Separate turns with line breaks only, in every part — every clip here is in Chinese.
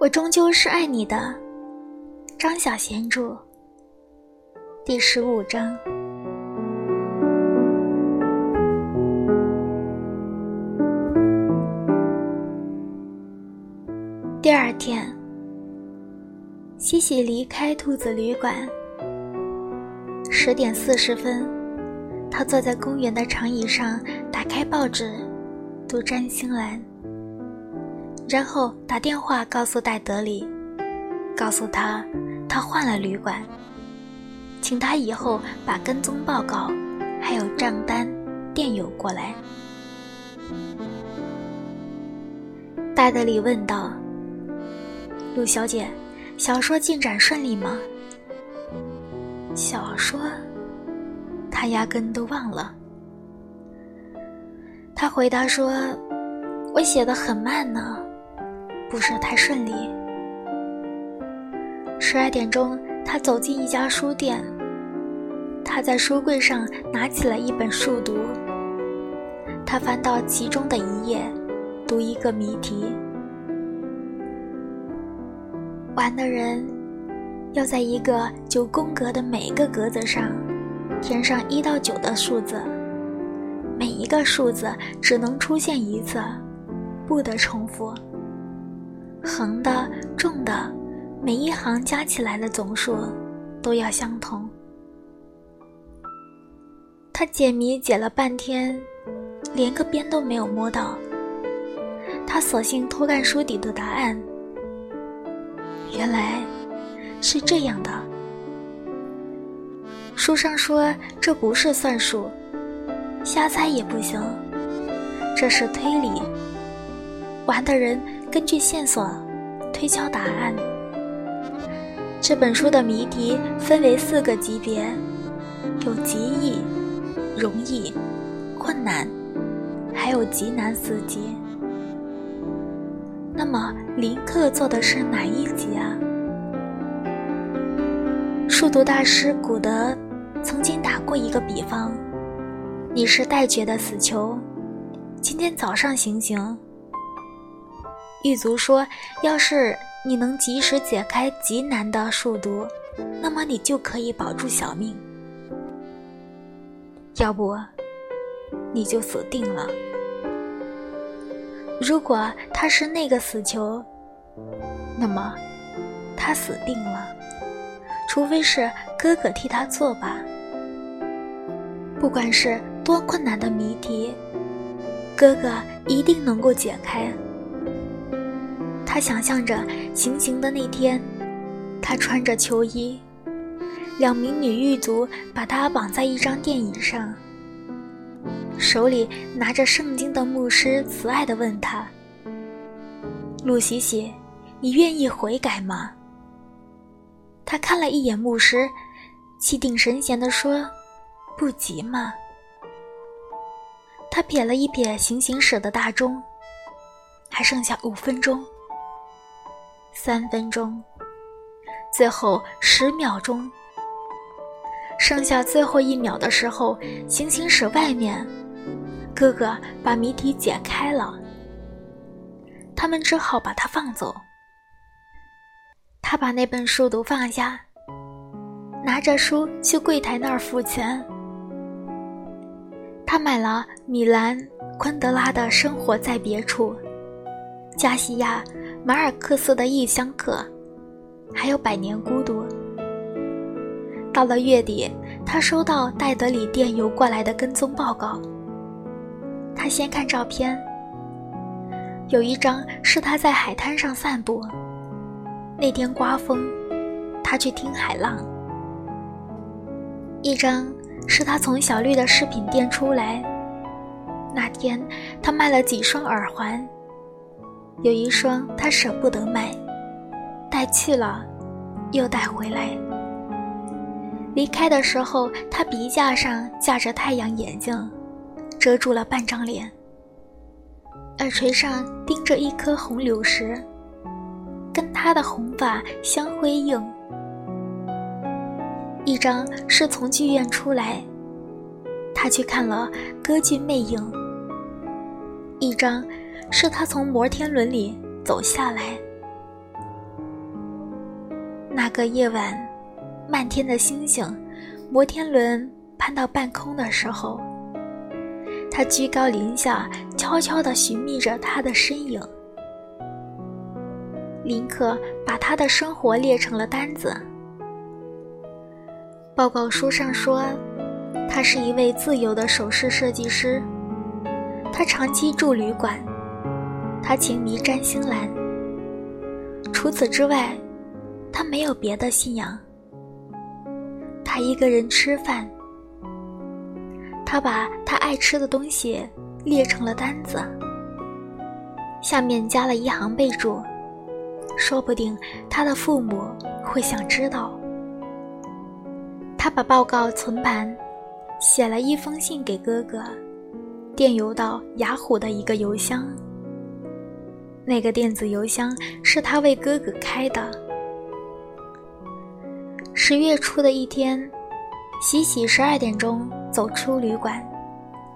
我终究是爱你的，张小娴著，第十五章。第二天，西西离开兔子旅馆。十点四十分，他坐在公园的长椅上，打开报纸，读《占星栏》。然后打电话告诉戴德里，告诉他他换了旅馆，请他以后把跟踪报告还有账单电邮过来。戴德里问道：“陆小姐，小说进展顺利吗？”小说，他压根都忘了。他回答说：“我写的很慢呢。”不是太顺利。十二点钟，他走进一家书店。他在书柜上拿起了一本书读。他翻到其中的一页，读一个谜题。玩的人要在一个九宫格的每一个格子上填上一到九的数字，每一个数字只能出现一次，不得重复。横的、重的，每一行加起来的总数都要相同。他解谜解了半天，连个边都没有摸到。他索性偷看书底的答案，原来是这样的：书上说这不是算术，瞎猜也不行，这是推理。玩的人。根据线索推敲答案。这本书的谜题分为四个级别，有极易、容易、困难，还有极难四级。那么林克做的是哪一级啊？数独大师古德曾经打过一个比方：你是待决的死囚，今天早上行刑。狱卒说：“要是你能及时解开极难的数独，那么你就可以保住小命；要不，你就死定了。如果他是那个死囚，那么他死定了，除非是哥哥替他做吧。不管是多困难的谜题，哥哥一定能够解开。”他想象着行刑的那天，他穿着囚衣，两名女狱卒把他绑在一张电椅上，手里拿着圣经的牧师慈爱地问他：“陆喜喜，你愿意悔改吗？”他看了一眼牧师，气定神闲地说：“不急嘛。”他瞥了一瞥行刑室的大钟，还剩下五分钟。三分钟，最后十秒钟，剩下最后一秒的时候，行刑室外面，哥哥把谜题解开了。他们只好把他放走。他把那本书都放下，拿着书去柜台那儿付钱。他买了米兰昆德拉的《生活在别处》，加西亚。马尔克斯的《异乡客》，还有《百年孤独》。到了月底，他收到戴德里电邮过来的跟踪报告。他先看照片，有一张是他在海滩上散步，那天刮风，他去听海浪；一张是他从小绿的饰品店出来，那天他卖了几双耳环。有一双他舍不得卖，带去了，又带回来。离开的时候，他鼻架上架着太阳眼镜，遮住了半张脸。耳垂上钉着一颗红柳石，跟他的红发相辉映。一张是从剧院出来，他去看了歌剧《魅影》。一张。是他从摩天轮里走下来，那个夜晚，漫天的星星，摩天轮攀到半空的时候，他居高临下，悄悄地寻觅着他的身影。林克把他的生活列成了单子。报告书上说，他是一位自由的首饰设计师。他长期住旅馆。他情迷占星兰。除此之外，他没有别的信仰。他一个人吃饭。他把他爱吃的东西列成了单子，下面加了一行备注，说不定他的父母会想知道。他把报告存盘，写了一封信给哥哥，电邮到雅虎的一个邮箱。那个电子邮箱是他为哥哥开的。十月初的一天，喜喜十二点钟走出旅馆，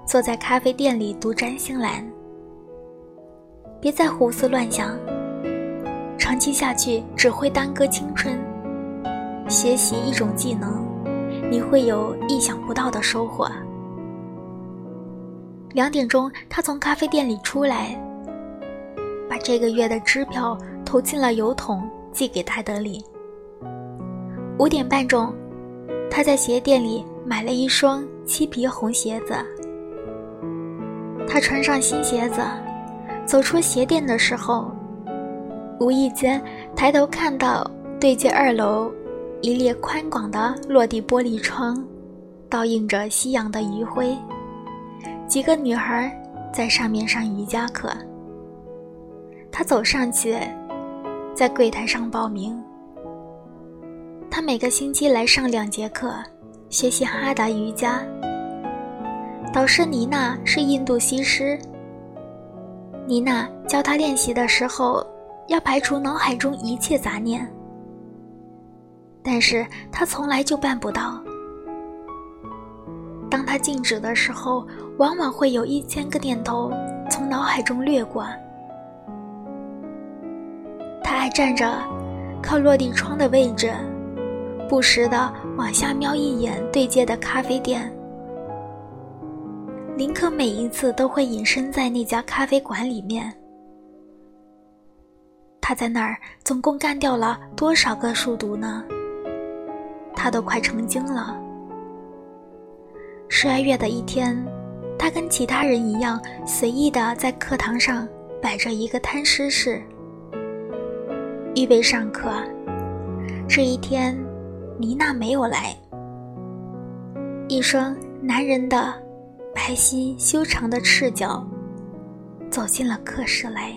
坐在咖啡店里读占星蓝。别再胡思乱想，长期下去只会耽搁青春。学习一种技能，你会有意想不到的收获。两点钟，他从咖啡店里出来。把这个月的支票投进了邮筒，寄给泰德里。五点半钟，他在鞋店里买了一双漆皮红鞋子。他穿上新鞋子，走出鞋店的时候，无意间抬头看到对街二楼一列宽广的落地玻璃窗，倒映着夕阳的余晖，几个女孩在上面上瑜伽课。他走上去，在柜台上报名。他每个星期来上两节课，学习哈达瑜伽。导师妮娜是印度西施。妮娜教他练习的时候，要排除脑海中一切杂念，但是他从来就办不到。当他静止的时候，往往会有一千个念头从脑海中掠过。站着，靠落地窗的位置，不时的往下瞄一眼对街的咖啡店。林克每一次都会隐身在那家咖啡馆里面。他在那儿总共干掉了多少个数独呢？他都快成精了。十二月的一天，他跟其他人一样，随意的在课堂上摆着一个摊尸室。预备上课。这一天，妮娜没有来。一双男人的白皙修长的赤脚走进了课室来。